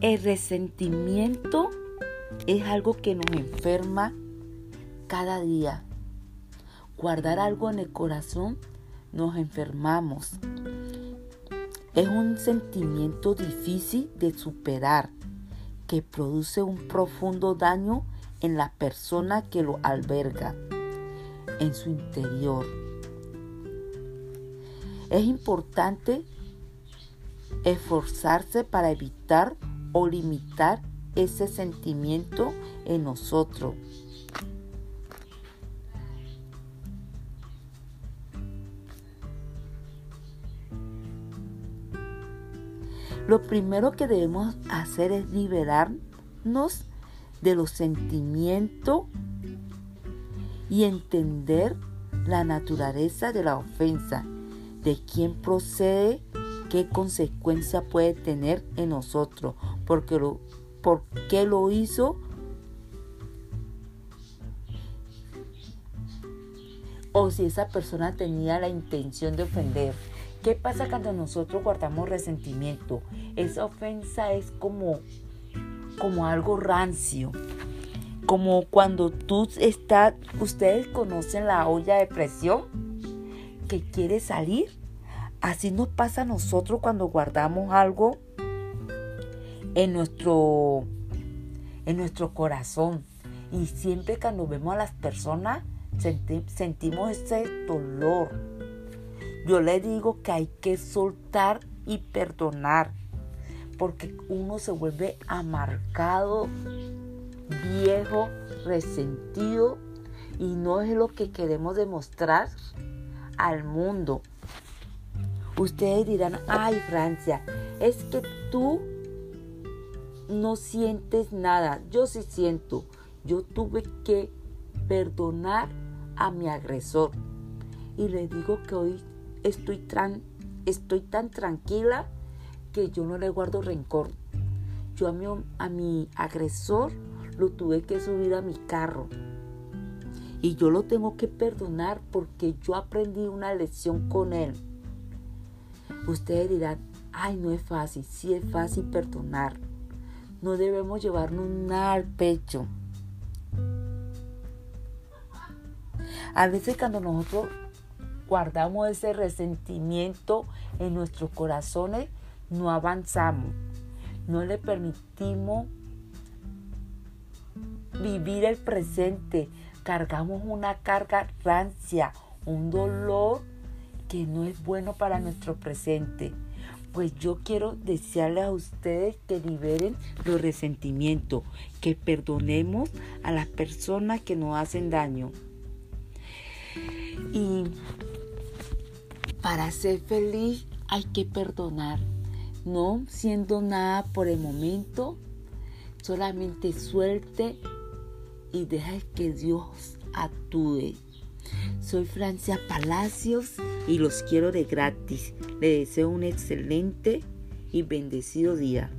El resentimiento es algo que nos enferma cada día. Guardar algo en el corazón nos enfermamos. Es un sentimiento difícil de superar que produce un profundo daño en la persona que lo alberga, en su interior. Es importante esforzarse para evitar o limitar ese sentimiento en nosotros. Lo primero que debemos hacer es liberarnos de los sentimientos y entender la naturaleza de la ofensa, de quién procede, qué consecuencia puede tener en nosotros, porque lo, por qué lo hizo o si esa persona tenía la intención de ofender. ¿Qué pasa cuando nosotros guardamos resentimiento? Esa ofensa es como, como algo rancio. Como cuando tú estás, ustedes conocen la olla de presión que quiere salir. Así nos pasa a nosotros cuando guardamos algo en nuestro, en nuestro corazón. Y siempre cuando vemos a las personas sentimos ese dolor yo le digo que hay que soltar y perdonar, porque uno se vuelve amargado, viejo, resentido, y no es lo que queremos demostrar al mundo. Ustedes dirán, ay Francia, es que tú no sientes nada. Yo sí siento. Yo tuve que perdonar a mi agresor. Y le digo que hoy estoy, tan tranquila que yo no le guardo rencor. Yo a mi, a mi agresor lo tuve que subir a mi carro. Y yo lo tengo que perdonar porque yo aprendí una lección con él. Ustedes dirán, ay, no es fácil. Sí es fácil perdonar. No debemos llevarnos nada al pecho. A veces cuando nosotros guardamos ese resentimiento en nuestros corazones, no avanzamos. No le permitimos vivir el presente. Cargamos una carga rancia, un dolor que no es bueno para nuestro presente. Pues yo quiero desearles a ustedes que liberen los resentimientos, que perdonemos a las personas que nos hacen daño. Y para ser feliz hay que perdonar, no siendo nada por el momento, solamente suelte y deja que Dios actúe. Soy Francia Palacios y los quiero de gratis. Le deseo un excelente y bendecido día.